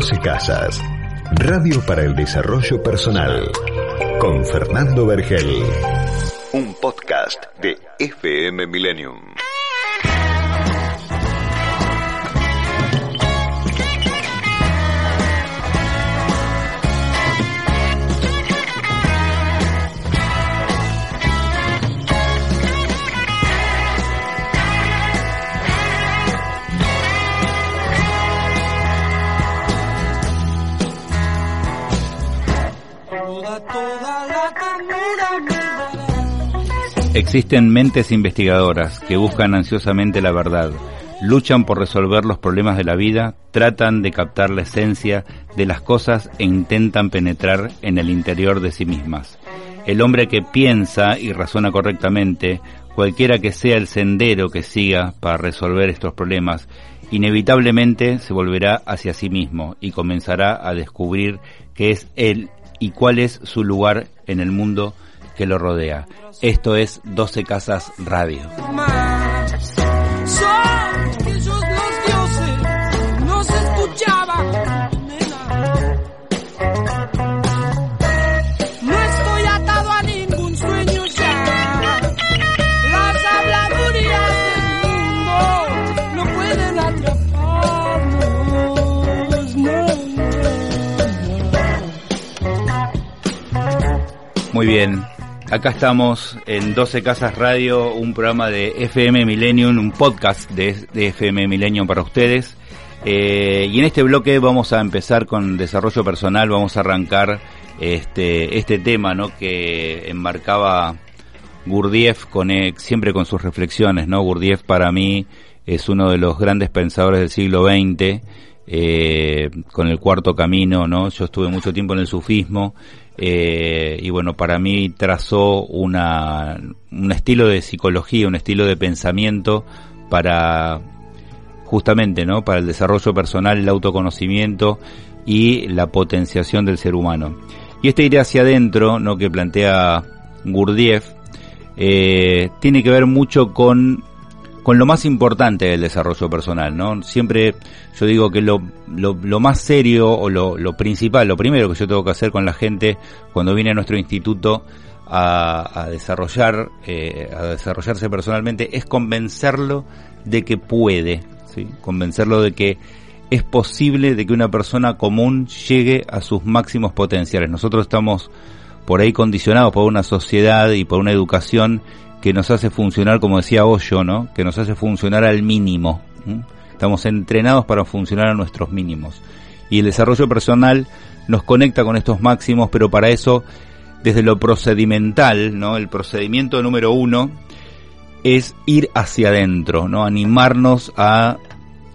12 Casas, Radio para el Desarrollo Personal, con Fernando Vergel. Un podcast de FM Millennium. Existen mentes investigadoras que buscan ansiosamente la verdad, luchan por resolver los problemas de la vida, tratan de captar la esencia de las cosas e intentan penetrar en el interior de sí mismas. El hombre que piensa y razona correctamente, cualquiera que sea el sendero que siga para resolver estos problemas, inevitablemente se volverá hacia sí mismo y comenzará a descubrir qué es él y cuál es su lugar en el mundo que lo rodea. Esto es 12 Casas Radio. Muy bien, acá estamos en 12 Casas Radio, un programa de FM Millennium, un podcast de, FM Millennium para ustedes. Eh, y en este bloque vamos a empezar con desarrollo personal, vamos a arrancar este, este tema ¿no? que enmarcaba Gurdjieff con, eh, siempre con sus reflexiones. ¿no? Gurdjieff para mí es uno de los grandes pensadores del siglo XX. Eh, con el cuarto camino, ¿no? Yo estuve mucho tiempo en el sufismo eh, y bueno, para mí trazó una, un estilo de psicología, un estilo de pensamiento para justamente, ¿no? Para el desarrollo personal, el autoconocimiento y la potenciación del ser humano. Y este ir hacia adentro, ¿no? Que plantea Gurdjieff, eh, tiene que ver mucho con con lo más importante del desarrollo personal, ¿no? Siempre yo digo que lo, lo, más serio o lo, lo, principal, lo primero que yo tengo que hacer con la gente cuando viene a nuestro instituto a, desarrollar, eh, a desarrollarse personalmente es convencerlo de que puede, ¿sí? Convencerlo de que es posible de que una persona común llegue a sus máximos potenciales. Nosotros estamos por ahí condicionados por una sociedad y por una educación que nos hace funcionar, como decía Hoyo, ¿no? Que nos hace funcionar al mínimo. Estamos entrenados para funcionar a nuestros mínimos. Y el desarrollo personal nos conecta con estos máximos, pero para eso, desde lo procedimental, ¿no? El procedimiento número uno es ir hacia adentro, ¿no? Animarnos a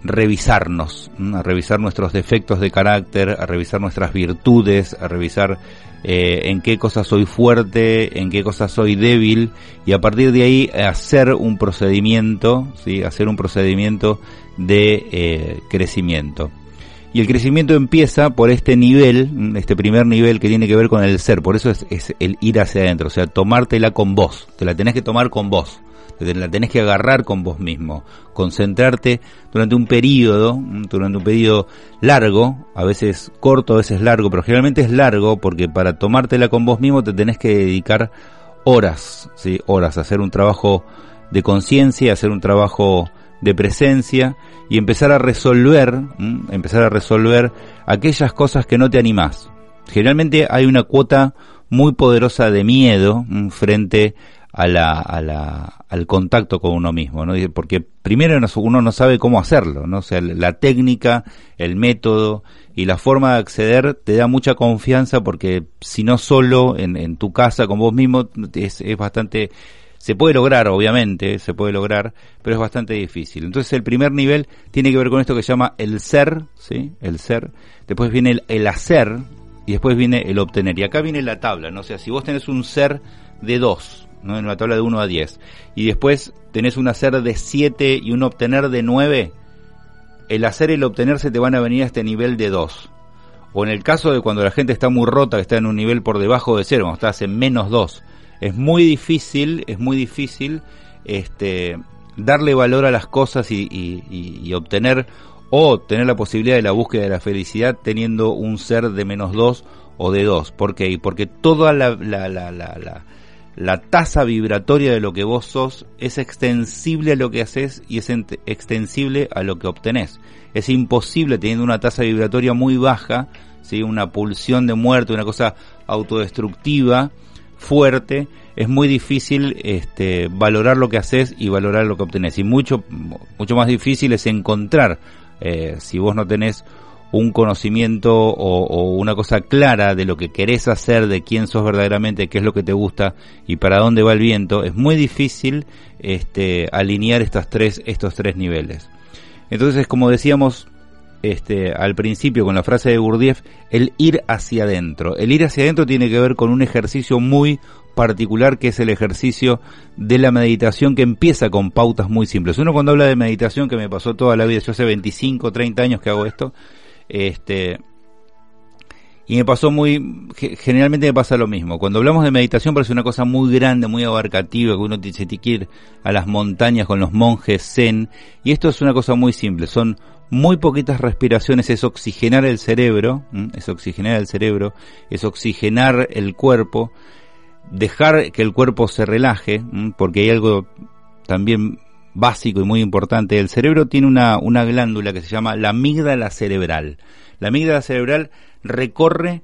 revisarnos, a revisar nuestros defectos de carácter, a revisar nuestras virtudes, a revisar eh, en qué cosas soy fuerte, en qué cosas soy débil y a partir de ahí hacer un procedimiento, ¿sí? hacer un procedimiento de eh, crecimiento. Y el crecimiento empieza por este nivel, este primer nivel que tiene que ver con el ser, por eso es, es el ir hacia adentro, o sea, tomártela con vos, te la tenés que tomar con vos. La tenés que agarrar con vos mismo, concentrarte durante un periodo, durante un periodo largo, a veces corto, a veces largo, pero generalmente es largo porque para tomártela con vos mismo te tenés que dedicar horas, ¿sí? horas, a hacer un trabajo de conciencia, hacer un trabajo de presencia y empezar a resolver, empezar a resolver aquellas cosas que no te animás. Generalmente hay una cuota muy poderosa de miedo frente a la, a la, al contacto con uno mismo, ¿no? Porque primero uno no sabe cómo hacerlo, ¿no? O sea, la técnica, el método y la forma de acceder te da mucha confianza porque si no solo en, en tu casa con vos mismo es, es bastante, se puede lograr, obviamente, se puede lograr, pero es bastante difícil. Entonces el primer nivel tiene que ver con esto que se llama el ser, ¿sí? El ser. Después viene el, hacer y después viene el obtener. Y acá viene la tabla, ¿no? O sea, si vos tenés un ser de dos, ¿no? en una tabla de 1 a 10, y después tenés un hacer de 7 y un obtener de 9, el hacer y el obtener se te van a venir a este nivel de 2. O en el caso de cuando la gente está muy rota, que está en un nivel por debajo de 0, cuando estás en menos 2, es muy difícil, es muy difícil este, darle valor a las cosas y, y obtener o tener la posibilidad de la búsqueda de la felicidad teniendo un ser de menos 2 o de 2. ¿Por qué? Porque toda la, la, la, la, la tasa vibratoria de lo que vos sos es extensible a lo que haces y es extensible a lo que obtenés. Es imposible teniendo una tasa vibratoria muy baja, ¿sí? una pulsión de muerte, una cosa autodestructiva, fuerte, es muy difícil este, valorar lo que haces y valorar lo que obtenés. Y mucho, mucho más difícil es encontrar, eh, si vos no tenés un conocimiento o, una cosa clara de lo que querés hacer, de quién sos verdaderamente, qué es lo que te gusta y para dónde va el viento, es muy difícil este, alinear tres, estos tres niveles. Entonces, como decíamos este, al principio con la frase de Gurdjieff, el ir hacia adentro. El ir hacia adentro tiene que ver con un ejercicio muy particular que es el ejercicio de la meditación que empieza con pautas muy simples. Uno cuando habla de meditación, que me pasó toda la vida, yo hace 25, 30 años que hago esto, este, y me pasó muy, generalmente me pasa lo mismo. Cuando hablamos de meditación parece una cosa muy grande, muy abarcativa, que uno tiene que ir a las montañas con los monjes zen. Y esto es una cosa muy simple, son muy poquitas respiraciones, es oxigenar el cerebro, es oxigenar el cerebro, es oxigenar el cuerpo, dejar que el cuerpo se relaje, porque hay algo también básico y muy importante. El cerebro tiene una, una glándula que se llama la amígdala cerebral. La amígdala cerebral recorre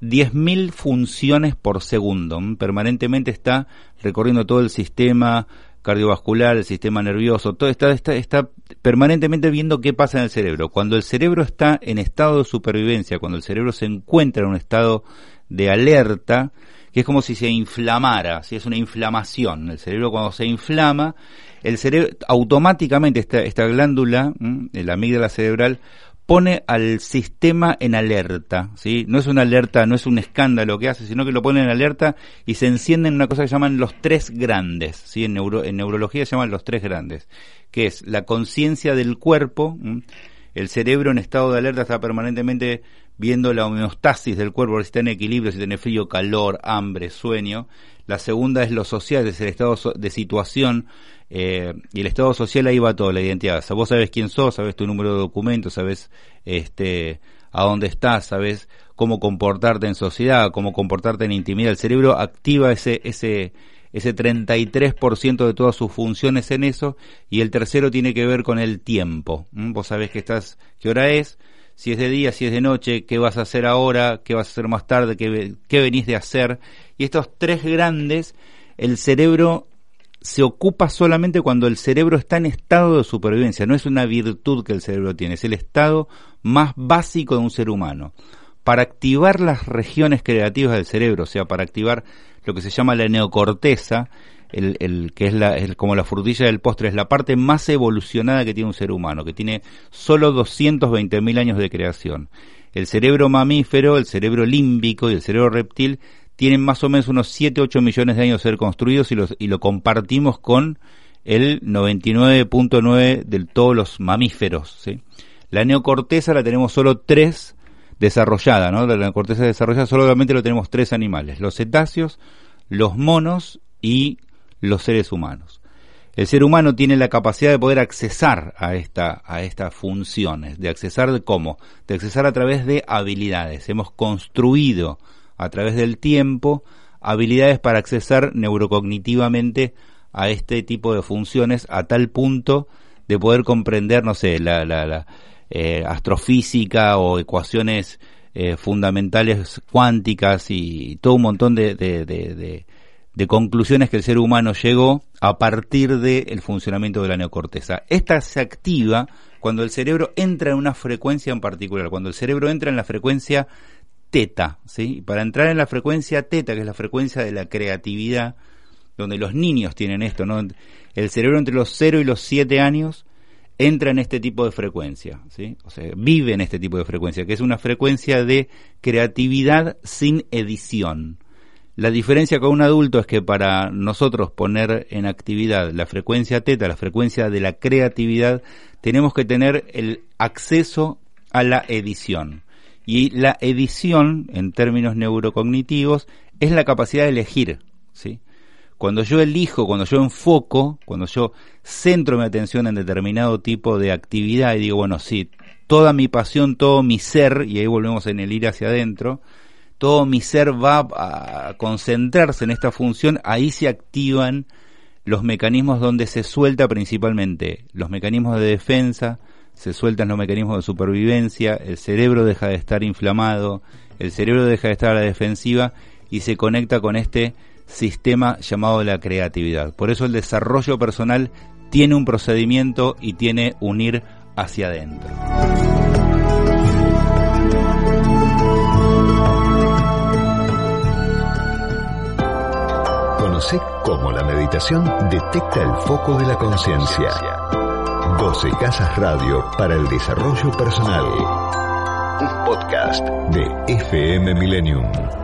10.000 funciones por segundo. Permanentemente está recorriendo todo el sistema cardiovascular, el sistema nervioso, todo está, está, está permanentemente viendo qué pasa en el cerebro. Cuando el cerebro está en estado de supervivencia, cuando el cerebro se encuentra en un estado de alerta, que es como si se inflamara, si es una inflamación. El cerebro cuando se inflama el cerebro automáticamente esta, esta glándula, la amígdala cerebral, pone al sistema en alerta, ¿sí? No es una alerta, no es un escándalo que hace, sino que lo pone en alerta y se encienden una cosa que llaman los tres grandes, ¿sí? En, neuro, en neurología se llaman los tres grandes, que es la conciencia del cuerpo, el cerebro en estado de alerta está permanentemente viendo la homeostasis del cuerpo, si está en equilibrio, si tiene frío, calor, hambre, sueño. La segunda es lo social, es el estado de situación eh, y el estado social ahí va todo, la identidad. O sea, vos sabés quién sos, sabés tu número de documentos, sabés este, a dónde estás, sabés cómo comportarte en sociedad, cómo comportarte en intimidad. El cerebro activa ese, ese, ese 33% de todas sus funciones en eso y el tercero tiene que ver con el tiempo. Vos sabés que estás, qué hora es, si es de día, si es de noche, qué vas a hacer ahora, qué vas a hacer más tarde, qué, qué venís de hacer. Y estos tres grandes, el cerebro se ocupa solamente cuando el cerebro está en estado de supervivencia, no es una virtud que el cerebro tiene, es el estado más básico de un ser humano. Para activar las regiones creativas del cerebro, o sea, para activar lo que se llama la neocorteza, el, que es, la, como la frutilla del postre, es la parte más evolucionada que tiene un ser humano, que tiene solo 220.000 años de creación. El cerebro mamífero, el cerebro límbico y el cerebro reptil tienen más o menos unos 7, 8 millones de años de ser construidos y, lo compartimos con el 99.9 de todos los mamíferos. La neocorteza la tenemos solo tres desarrollada, ¿no? La neocorteza desarrollada solamente lo tenemos tres animales, los cetáceos, los monos y los seres humanos. El ser humano tiene la capacidad de poder accesar a, esta, a estas funciones, de accesar de cómo, de accesar a través de habilidades. Hemos construido a través del tiempo habilidades para accesar neurocognitivamente a este tipo de funciones a tal punto de poder comprender, no sé, la, la, eh, astrofísica o ecuaciones eh, fundamentales cuánticas y todo un montón de, de, de, conclusiones que el ser humano llegó a partir del funcionamiento de la neocorteza. Esta se activa cuando el cerebro entra en una frecuencia en particular, cuando el cerebro entra en la frecuencia teta, ¿sí? Para entrar en la frecuencia teta, que es la frecuencia de la creatividad, donde los niños tienen esto, ¿no? El cerebro entre los 0 y los 7 años entra en este tipo de frecuencia, ¿sí? O sea, vive en este tipo de frecuencia, que es una frecuencia de creatividad sin edición. La diferencia con un adulto es que para nosotros poner en actividad la frecuencia teta, la frecuencia de la creatividad, tenemos que tener el acceso a la edición. Y la edición, en términos neurocognitivos, es la capacidad de elegir, ¿sí? Cuando yo elijo, cuando yo enfoco, cuando yo centro mi atención en determinado tipo de actividad y digo, bueno, sí, toda mi pasión, todo mi ser, y ahí volvemos en el ir hacia adentro, todo mi ser va a concentrarse en esta función, ahí se activan los mecanismos donde se suelta principalmente los mecanismos de defensa, se sueltan los mecanismos de supervivencia, el cerebro deja de estar inflamado, el cerebro deja de estar a la defensiva y se conecta con este sistema llamado la creatividad. Por eso el desarrollo personal tiene un procedimiento y tiene un ir hacia adentro. Cómo la meditación detecta el foco de la conciencia. 12 Casas Radio para el Desarrollo Personal. Un podcast de FM Millennium.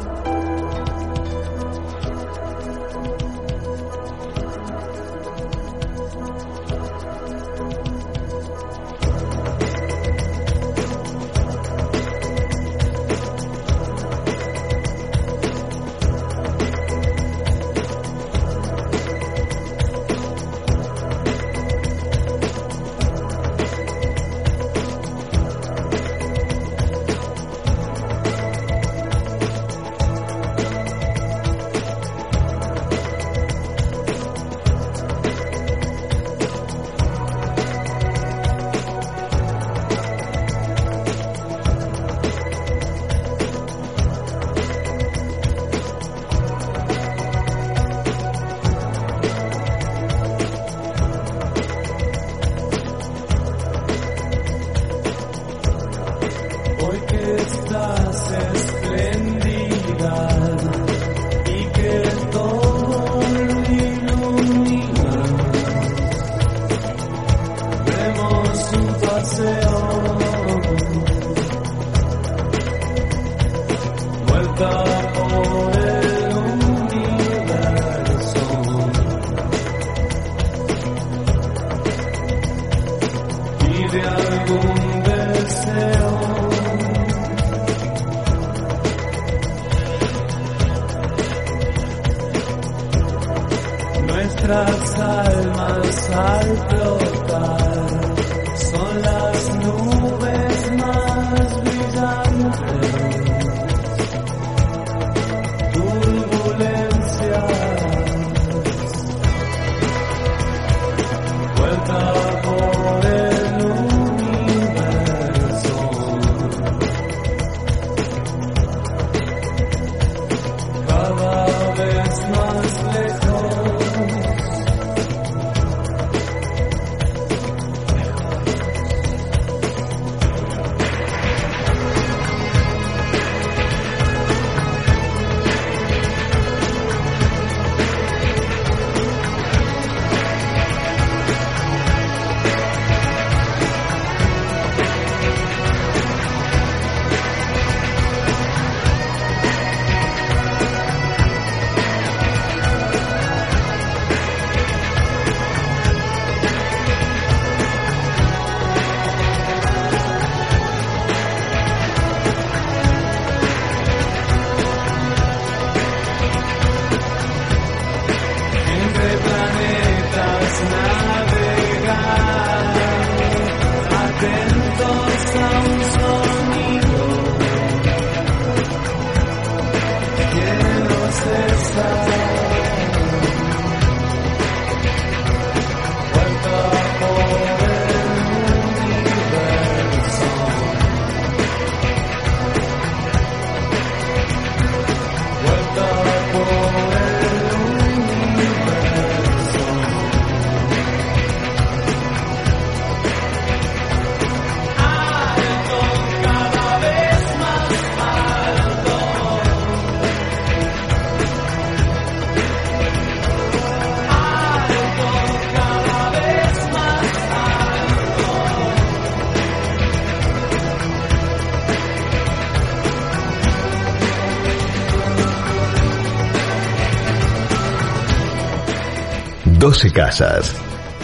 12 Casas.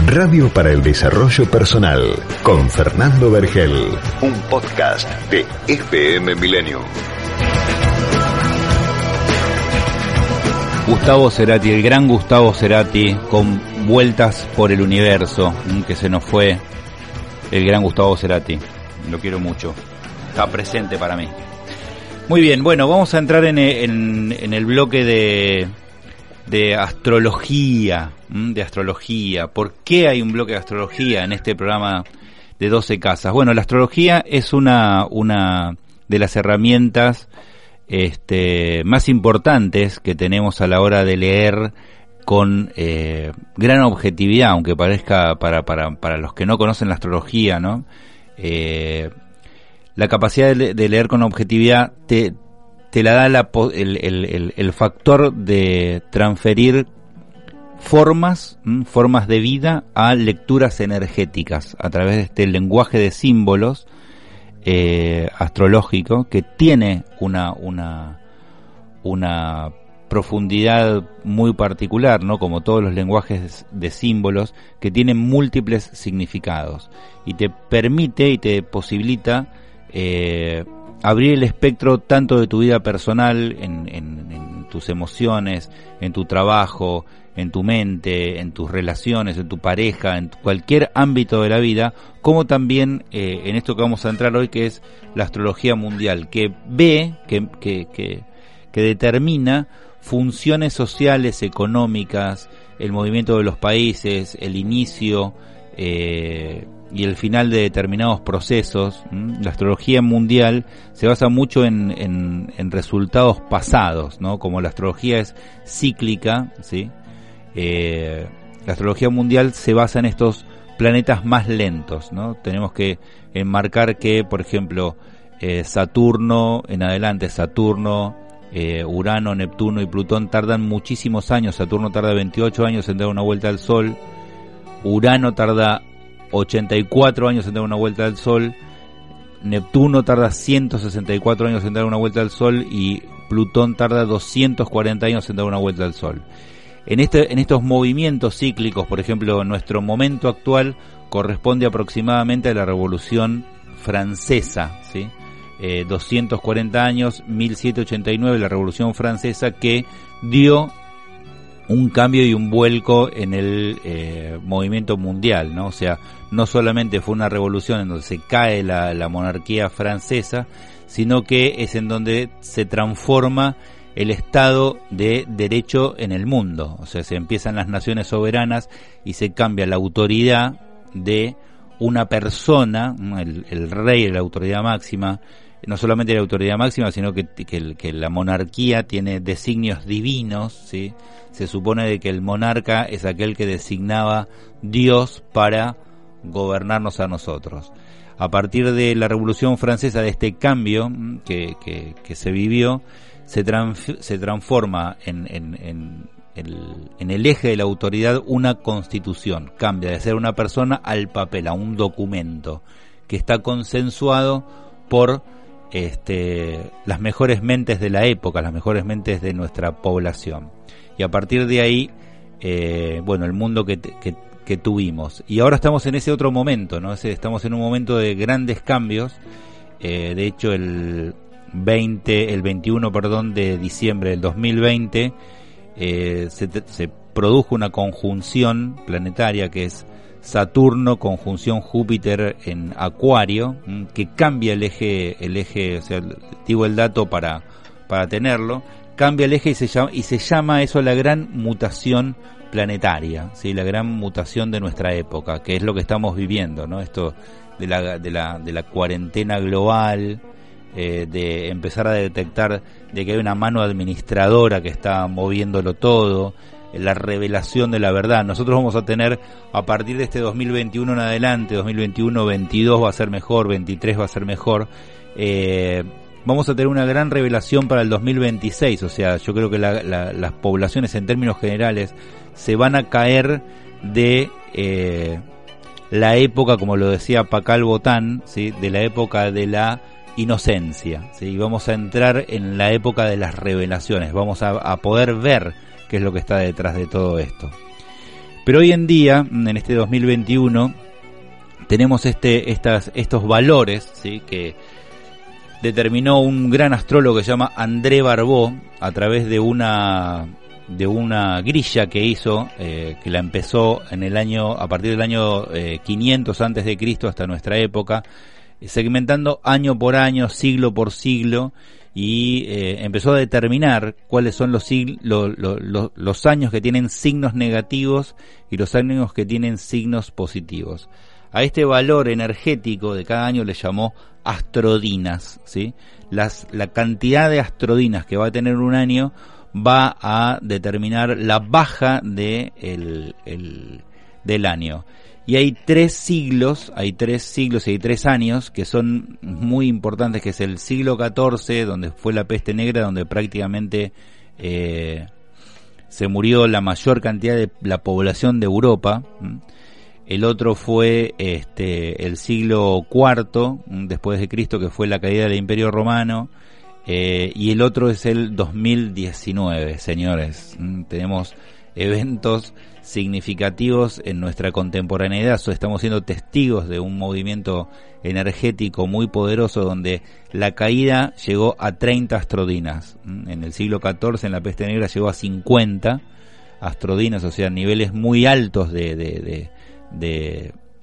Radio para el Desarrollo Personal con Fernando Vergel. Un podcast de FM Millennium. Gustavo Cerati, el gran Gustavo Cerati, con vueltas por el universo, que se nos fue el gran Gustavo Cerati. lo quiero mucho. Está presente para mí. Muy bien, bueno, vamos a entrar en, en, el bloque de, de astrología, de astrología. ¿Por qué hay un bloque de astrología en este programa de 12 casas? Bueno, la astrología es una, una de las herramientas este, más importantes que tenemos a la hora de leer con eh, gran objetividad, aunque parezca para, para, para los que no conocen la astrología, ¿no? Eh, la capacidad de, leer con objetividad te, te la da el, factor de transferir formas, formas de vida a lecturas energéticas a través de este lenguaje de símbolos eh, astrológico que tiene una profundidad muy particular, ¿no? Como todos los lenguajes de símbolos que tienen múltiples significados y te permite y te posibilita eh, abrir el espectro tanto de tu vida personal, en, tus emociones, en tu trabajo, en tu mente, en tus relaciones, en tu pareja, en cualquier ámbito de la vida, como también eh, en esto que vamos a entrar hoy, que es la astrología mundial, que ve, que, que, que, que determina funciones sociales, económicas, el movimiento de los países, el inicio eh, y el final de determinados procesos. La astrología mundial se basa mucho en, en, resultados pasados, ¿no? Como la astrología es cíclica, ¿sí? Eh, la astrología mundial se basa en estos planetas más lentos, ¿no? Tenemos que enmarcar que, por ejemplo, eh, Saturno, en adelante Saturno, eh, Urano, Neptuno y Plutón tardan muchísimos años. Saturno tarda 28 años en dar una vuelta al Sol. Urano tarda 84 años en dar una vuelta al Sol. Neptuno tarda 164 años en dar una vuelta al Sol y Plutón tarda 240 años en dar una vuelta al Sol. En, este, en estos movimientos cíclicos, por ejemplo, nuestro momento actual corresponde aproximadamente a la Revolución Francesa, ¿sí? 240 eh, años, 1789, la Revolución Francesa, que dio un cambio y un vuelco en el eh, movimiento mundial, ¿no? O sea, no solamente fue una revolución en donde se cae la, monarquía francesa, sino que es en donde se transforma el Estado de Derecho en el mundo. O sea, se empiezan las naciones soberanas y se cambia la autoridad de una persona, el, el rey, la autoridad máxima, no solamente la autoridad máxima, sino que, que, la monarquía tiene designios divinos, ¿sí? Se supone de que el monarca es aquel que designaba Dios para gobernarnos a nosotros. A partir de la Revolución Francesa, de este cambio que, que, se vivió, se, se transforma en, en, en el eje de la autoridad una constitución. Cambia de ser una persona al papel, a un documento que está consensuado por este, las mejores mentes de la época, las mejores mentes de nuestra población. Y a partir de ahí, eh, bueno, el mundo que, que, tuvimos. Y ahora estamos en ese otro momento, ¿no? Estamos en un momento de grandes cambios. Eh, de hecho, el 20, el 21, perdón, de diciembre del 2020, eh, se, se produjo una conjunción planetaria que es Saturno conjunción Júpiter en Acuario, mm, que cambia el eje, el eje, o sea, digo el dato para, para tenerlo, cambia el eje y se llama, y se llama eso la gran mutación planetaria, ¿sí? la gran mutación de nuestra época, que es lo que estamos viviendo, ¿no? Esto de la, de la, de la cuarentena global, eh, de empezar a detectar de que hay una mano administradora que está moviéndolo todo, la revelación de la verdad. Nosotros vamos a tener a partir de este 2021 en adelante, 2021, 22 va a ser mejor, 23 va a ser mejor. Eh, vamos a tener una gran revelación para el 2026, o sea, yo creo que las poblaciones en términos generales se van a caer de eh, la época, como lo decía Pacal Botán, ¿sí? de la época de la inocencia, ¿sí? vamos a entrar en la época de las revelaciones, vamos a poder ver qué es lo que está detrás de todo esto. Pero hoy en día, en este 2021, tenemos este, estas, estos valores que determinó un gran astrólogo que se llama André Barbó a través de una de una grilla que hizo eh, que la empezó en el año a partir del año 500 eh, antes de Cristo hasta nuestra época segmentando año por año, siglo por siglo, y eh, empezó a determinar cuáles son los, los años que tienen signos negativos y los años que tienen signos positivos. A este valor energético de cada año le llamó astrodinas, ¿sí? Las, la cantidad de astrodinas que va a tener un año va a determinar la baja de el, del año. Y hay tres siglos, hay tres siglos y hay tres años que son muy importantes, que es el siglo XIV, donde fue la peste negra, donde prácticamente eh, se murió la mayor cantidad de la población de Europa. El otro fue este, el siglo IV después de Cristo, que fue la caída del Imperio Romano. Eh, y el otro es el 2019, señores. Tenemos eventos significativos en nuestra contemporaneidad. estamos siendo testigos de un movimiento energético muy poderoso donde la caída llegó a 30 astrodinas. En el siglo XIV, en la peste negra, llegó a 50 astrodinas, o sea, niveles muy altos de, de,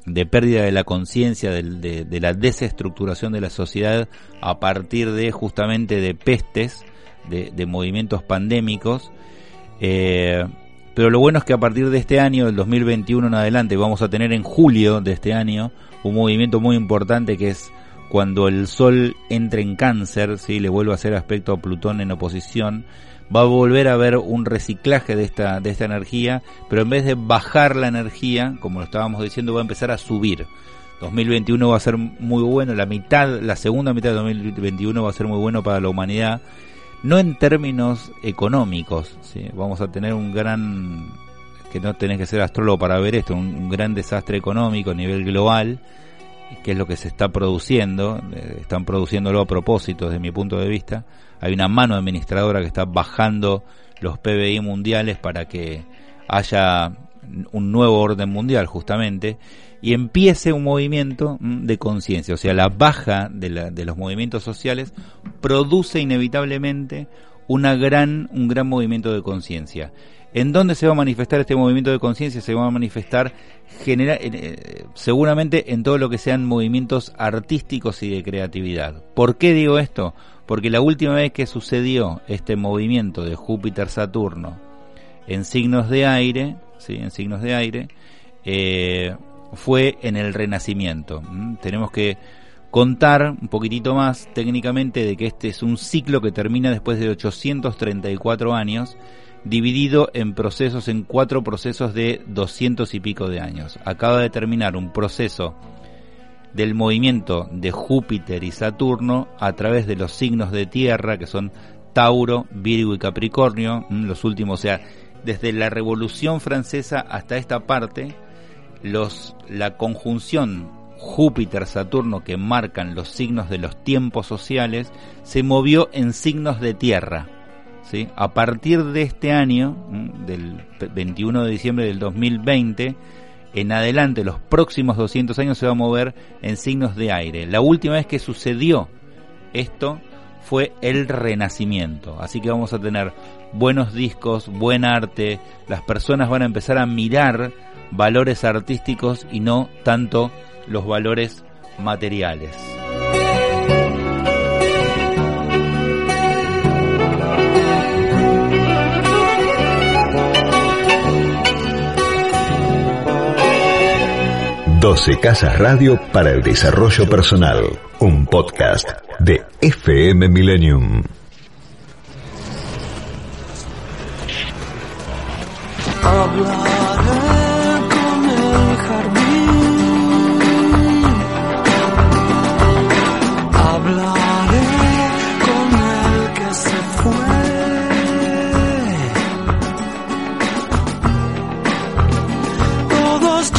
de, pérdida de la conciencia, de, de, la desestructuración de la sociedad a partir de justamente de pestes, de, movimientos pandémicos. Eh, pero lo bueno es que a partir de este año, del 2021 en adelante, vamos a tener en julio de este año un movimiento muy importante que es cuando el Sol entre en cáncer, ¿sí? le vuelve a hacer aspecto a Plutón en oposición, va a volver a haber un reciclaje de esta, de esta energía, pero en vez de bajar la energía, como lo estábamos diciendo, va a empezar a subir. 2021 va a ser muy bueno, la mitad, la segunda mitad de 2021 va a ser muy bueno para la humanidad no en términos económicos, ¿sí? vamos a tener un gran, que no tenés que ser astrólogo para ver esto, un, gran desastre económico a nivel global, que es lo que se está produciendo, eh, están produciéndolo a propósito desde mi punto de vista, hay una mano administradora que está bajando los PBI mundiales para que haya un nuevo orden mundial justamente y empiece un movimiento mm, de conciencia, o sea, la baja de, los movimientos sociales produce inevitablemente una gran, un gran movimiento de conciencia. ¿En dónde se va a manifestar este movimiento de conciencia? Se va a manifestar eh, seguramente en todo lo que sean movimientos artísticos y de creatividad. ¿Por qué digo esto? Porque la última vez que sucedió este movimiento de Júpiter-Saturno en signos de aire, en signos de aire, eh, fue en el Renacimiento. ¿Mm? Tenemos que contar un poquitito más técnicamente de que este es un ciclo que termina después de 834 años, dividido en procesos, en cuatro procesos de 200 y pico de años. Acaba de terminar un proceso del movimiento de Júpiter y Saturno a través de los signos de tierra que son Tauro, Virgo y Capricornio, los últimos, o sea, desde la Revolución Francesa hasta esta parte, los, la conjunción Júpiter-Saturno que marcan los signos de los tiempos sociales se movió en signos de tierra. ¿sí? A partir de este año, del 21 de diciembre del 2020, en adelante, los próximos 200 años se va a mover en signos de aire. La última vez que sucedió esto fue el Renacimiento. Así que vamos a tener buenos discos, buen arte, las personas van a empezar a mirar valores artísticos y no tanto los valores materiales. 12 Casas Radio para el Desarrollo Personal, un podcast de FM Millennium. Hablaré con el jardín. Hablaré con el que se fue. Todos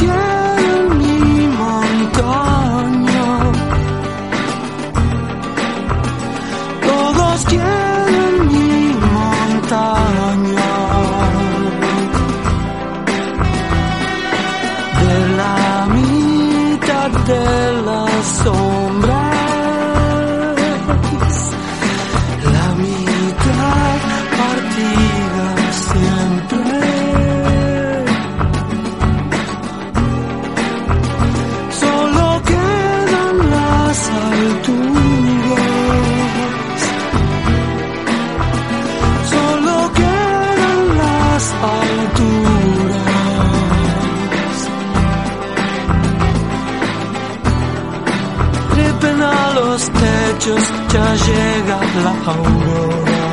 aurora.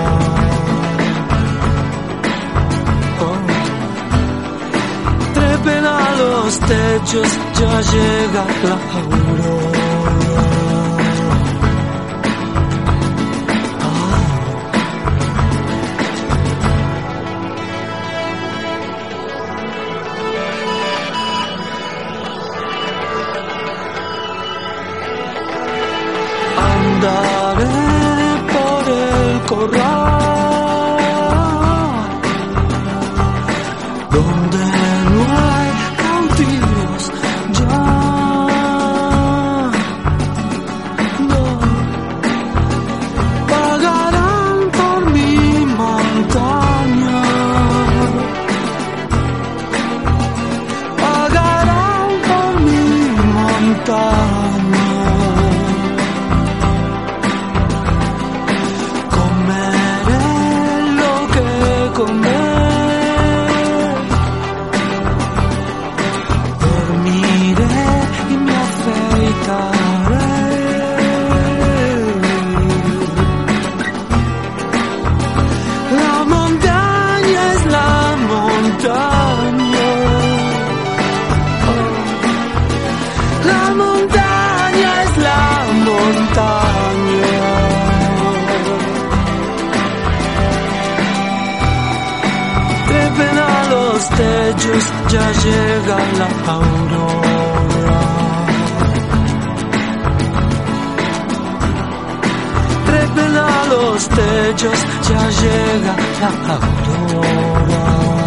Oh. Trepen a los techos ya llega la aurora. Ya llega la aurora. Trepen a los techos, ya llega la aurora.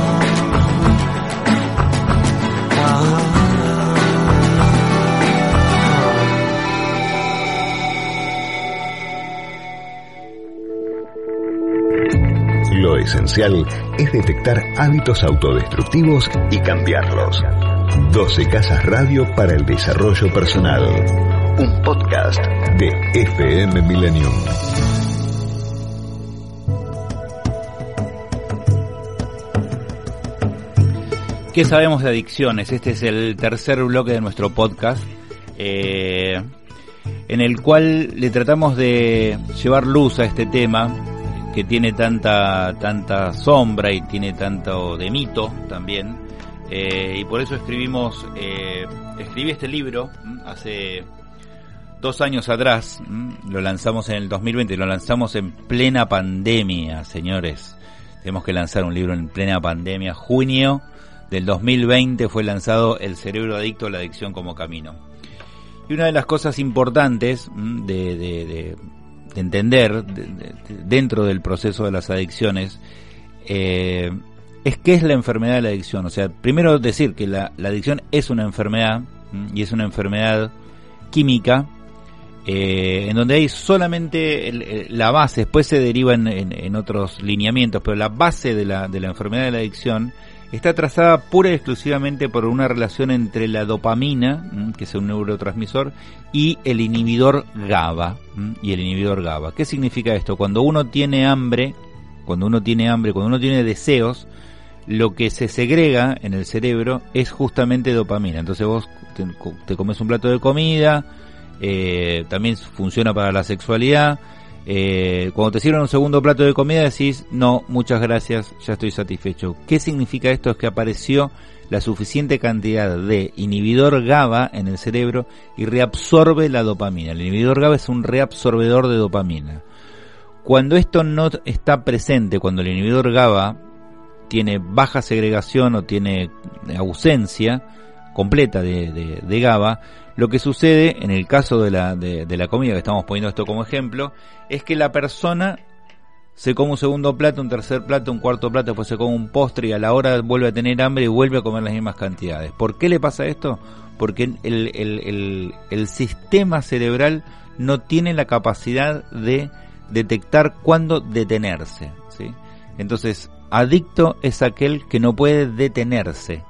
Esencial es detectar hábitos autodestructivos y cambiarlos. 12 Casas Radio para el Desarrollo Personal. Un podcast de FM Millennium. ¿Qué sabemos de adicciones? Este es el tercer bloque de nuestro podcast, eh, en el cual le tratamos de llevar luz a este tema que tiene tanta tanta sombra y tiene tanto de mito también. Eh, y por eso escribimos, eh, escribí este libro hace dos años atrás, lo lanzamos en el 2020, lo lanzamos en plena pandemia, señores. Tenemos que lanzar un libro en plena pandemia, junio del 2020 fue lanzado El cerebro adicto a la adicción como camino. Y una de las cosas importantes de entender de- de- dentro del proceso de las adicciones eh, es qué es la enfermedad de la adicción. O sea, primero decir que la, la adicción es una enfermedad y es una enfermedad química eh, en donde hay solamente el- el- la base, después se deriva en, en- en otros lineamientos, pero la base de la, de la enfermedad de la adicción está trazada pura y exclusivamente por una relación entre la dopamina, que es un neurotransmisor, y el inhibidor GABA. Y el inhibidor GABA. ¿Qué significa esto? Cuando uno tiene hambre, cuando uno tiene hambre, cuando uno tiene deseos, lo que se segrega en el cerebro es justamente dopamina. Entonces vos te, te comes un plato de comida, eh, también funciona para la sexualidad. Eh, cuando te sirven un segundo plato de comida decís, no, muchas gracias, ya estoy satisfecho. ¿Qué significa esto? Es que apareció la suficiente cantidad de inhibidor GABA en el cerebro y reabsorbe la dopamina. El inhibidor GABA es un reabsorbedor de dopamina. Cuando esto no está presente, cuando el inhibidor GABA tiene baja segregación o tiene ausencia completa de, GABA, lo que sucede en el caso de la, de, la comida, que estamos poniendo esto como ejemplo, es que la persona se come un segundo plato, un tercer plato, un cuarto plato, después se come un postre y a la hora vuelve a tener hambre y vuelve a comer las mismas cantidades. ¿Por qué le pasa esto? Porque el, el, el, sistema cerebral no tiene la capacidad de detectar cuándo detenerse. Entonces, adicto es aquel que no puede detenerse.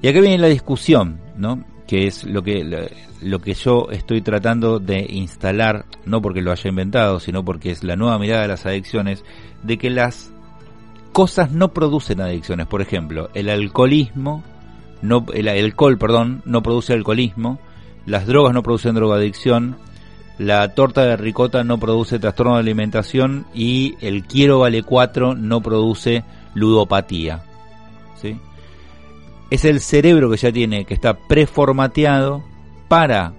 Y acá viene la discusión, ¿no? Que es lo que lo, que yo estoy tratando de instalar, no porque lo haya inventado, sino porque es la nueva mirada de las adicciones, de que las cosas no producen adicciones. Por ejemplo, el alcoholismo, no, el alcohol, perdón, no produce alcoholismo, las drogas no producen drogadicción, la torta de ricota no produce trastorno de alimentación y el quiero vale 4 no produce ludopatía. ¿sí? Es el cerebro que ya tiene, que está preformateado para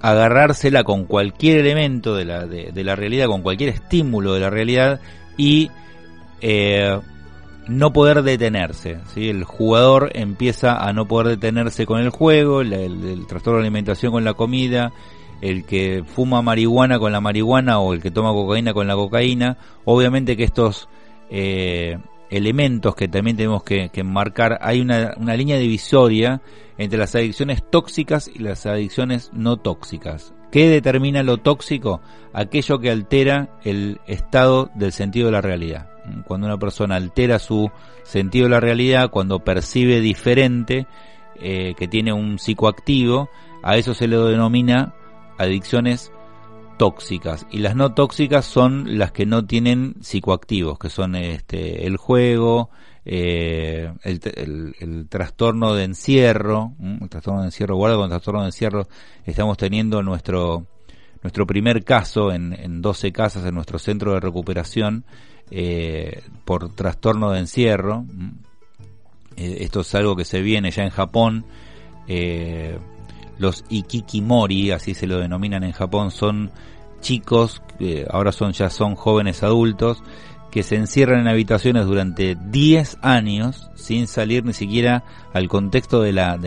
agarrársela con cualquier elemento de la, de, la realidad, con cualquier estímulo de la realidad y eh, no poder detenerse. ¿sí? El jugador empieza a no poder detenerse con el juego, el, trastorno de alimentación con la comida, el que fuma marihuana con la marihuana o el que toma cocaína con la cocaína. Obviamente que estos eh, elementos que también tenemos que, que enmarcar, hay una, línea divisoria entre las adicciones tóxicas y las adicciones no tóxicas. ¿Qué determina lo tóxico? Aquello que altera el estado del sentido de la realidad. Cuando una persona altera su sentido de la realidad, cuando percibe diferente, eh, que tiene un psicoactivo, a eso se le denomina adicciones tóxicas y las no tóxicas son las que no tienen psicoactivos que son este el juego eh, el, trastorno de encierro el trastorno de encierro guarda con el trastorno de encierro estamos teniendo nuestro nuestro primer caso en, en 12 casas en nuestro centro de recuperación eh, por trastorno de encierro. Eh, esto es algo que se viene ya en Japón. Los ikikimori, así se lo denominan en Japón, son chicos, que ahora son ya son jóvenes adultos, que se encierran en habitaciones durante 10 años sin salir ni siquiera al contexto de la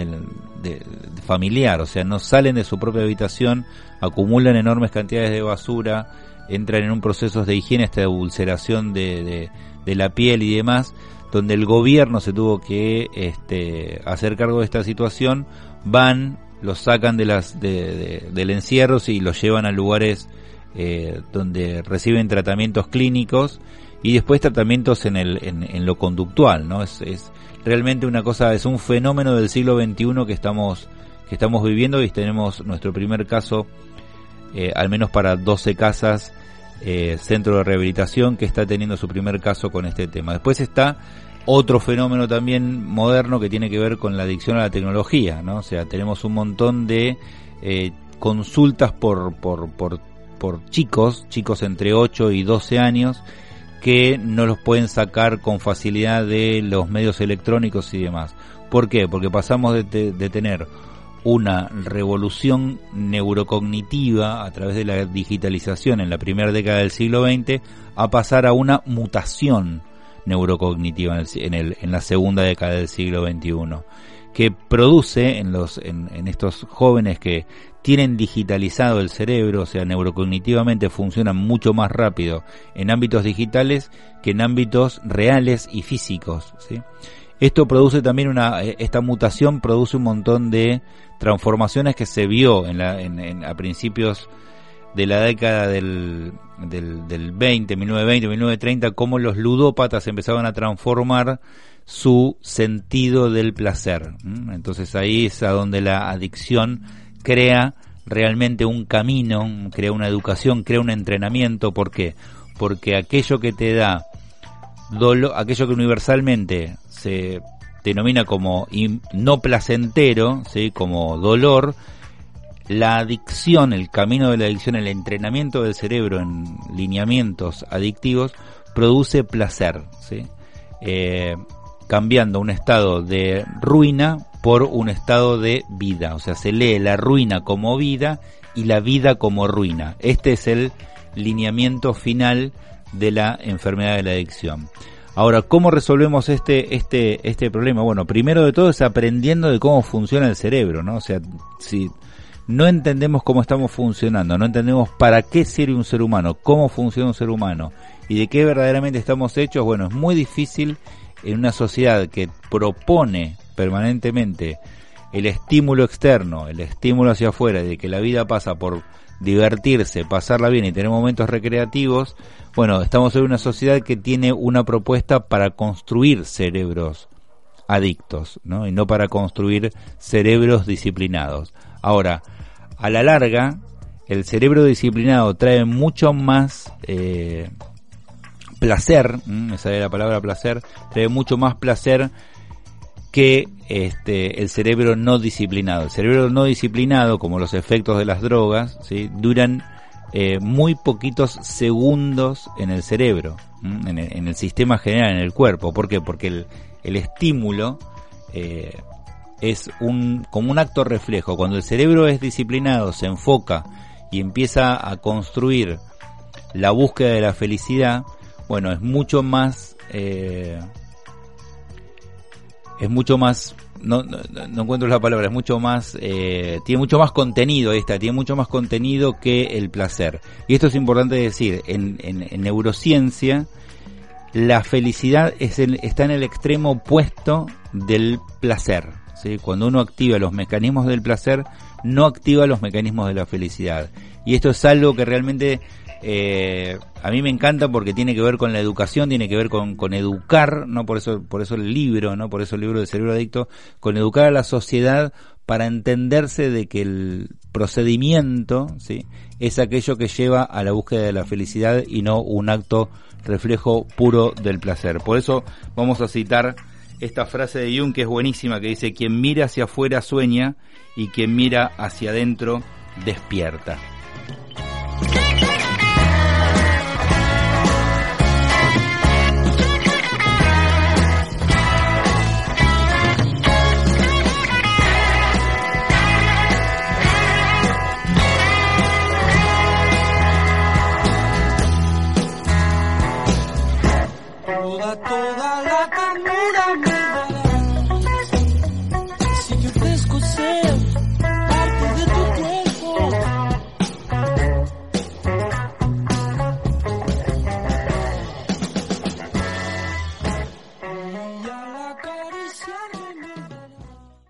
familiar, o sea, no salen de su propia habitación, acumulan enormes cantidades de basura, entran en un proceso de higiene esta ulceración de, de, la piel y demás, donde el gobierno se tuvo que este, hacer cargo de esta situación, van, los sacan de las, de, del encierro y los llevan a lugares eh, donde reciben tratamientos clínicos y después tratamientos en, el, en, en lo conductual, ¿no? Es, realmente una cosa, es un fenómeno del siglo XXI que estamos, que estamos viviendo y tenemos nuestro primer caso eh, al menos para 12 casas, eh, centro de rehabilitación, que está teniendo su primer caso con este tema. Después está otro fenómeno también moderno que tiene que ver con la adicción a la tecnología, ¿no? O sea, tenemos un montón de eh, consultas por, por, por, por chicos, chicos entre 8 y 12 años, que no los pueden sacar con facilidad de los medios electrónicos y demás. ¿Por qué? Porque pasamos de, tener una revolución neurocognitiva a través de la digitalización en la primera década del siglo XX a pasar a una mutación neurocognitiva en, el, en, la segunda década del siglo XXI que produce en, los, en, en, estos jóvenes que tienen digitalizado el cerebro, o sea, neurocognitivamente funcionan mucho más rápido en ámbitos digitales que en ámbitos reales y físicos. ¿sí? Esto produce también una, eh, esta mutación produce un montón de transformaciones que se vio en la, en, a principios de la década del, del, del 20, 1920, 1930, cómo los ludópatas empezaban a transformar su sentido del placer. Entonces ahí es a donde la adicción crea realmente un camino, crea una educación, crea un entrenamiento. ¿Por qué? Porque aquello que te da dolor, aquello que universalmente se denomina como no placentero, ¿sí? como dolor, la adicción, el camino de la adicción, el entrenamiento del cerebro en lineamientos adictivos, produce placer, ¿sí? Eh, cambiando un estado de ruina por un estado de vida. O sea, se lee la ruina como vida y la vida como ruina. Este es el lineamiento final de la enfermedad de la adicción. Ahora, ¿cómo resolvemos este, este, este problema? Bueno, primero de todo es aprendiendo de cómo funciona el cerebro, ¿no? O sea, si no entendemos cómo estamos funcionando, no entendemos para qué sirve un ser humano, cómo funciona un ser humano y de qué verdaderamente estamos hechos, bueno, es muy difícil en una sociedad que propone permanentemente el estímulo externo, el estímulo hacia afuera, de que la vida pasa por divertirse, pasarla bien y tener momentos recreativos, bueno, estamos en una sociedad que tiene una propuesta para construir cerebros adictos, ¿no? Y no para construir cerebros disciplinados. Ahora, a la larga, el cerebro disciplinado trae mucho más eh, placer, esa es la palabra placer, trae mucho más placer que este, el cerebro no disciplinado. El cerebro no disciplinado, como los efectos de las drogas, ¿sí? duran eh, muy poquitos segundos en el cerebro, en el, sistema general, en el cuerpo. ¿Por qué? Porque el, el estímulo eh, es un, como un acto reflejo. Cuando el cerebro es disciplinado, se enfoca y empieza a construir la búsqueda de la felicidad, bueno, es mucho más... Eh, es mucho más no, no, encuentro la palabra, es mucho más, eh, tiene mucho más contenido esta, tiene mucho más contenido que el placer. Y esto es importante decir, en, en, neurociencia, la felicidad es está en el extremo opuesto del placer. ¿sí? Cuando uno activa los mecanismos del placer, no activa los mecanismos de la felicidad. Y esto es algo que realmente eh, a mí me encanta porque tiene que ver con la educación, tiene que ver con, educar, no por eso, por eso el libro, no por eso el libro de Cerebro Adicto, con educar a la sociedad para entenderse de que el procedimiento, ¿sí? es aquello que lleva a la búsqueda de la felicidad y no un acto reflejo puro del placer. Por eso vamos a citar esta frase de Jung que es buenísima, que dice, quien mira hacia afuera sueña y quien mira hacia adentro despierta.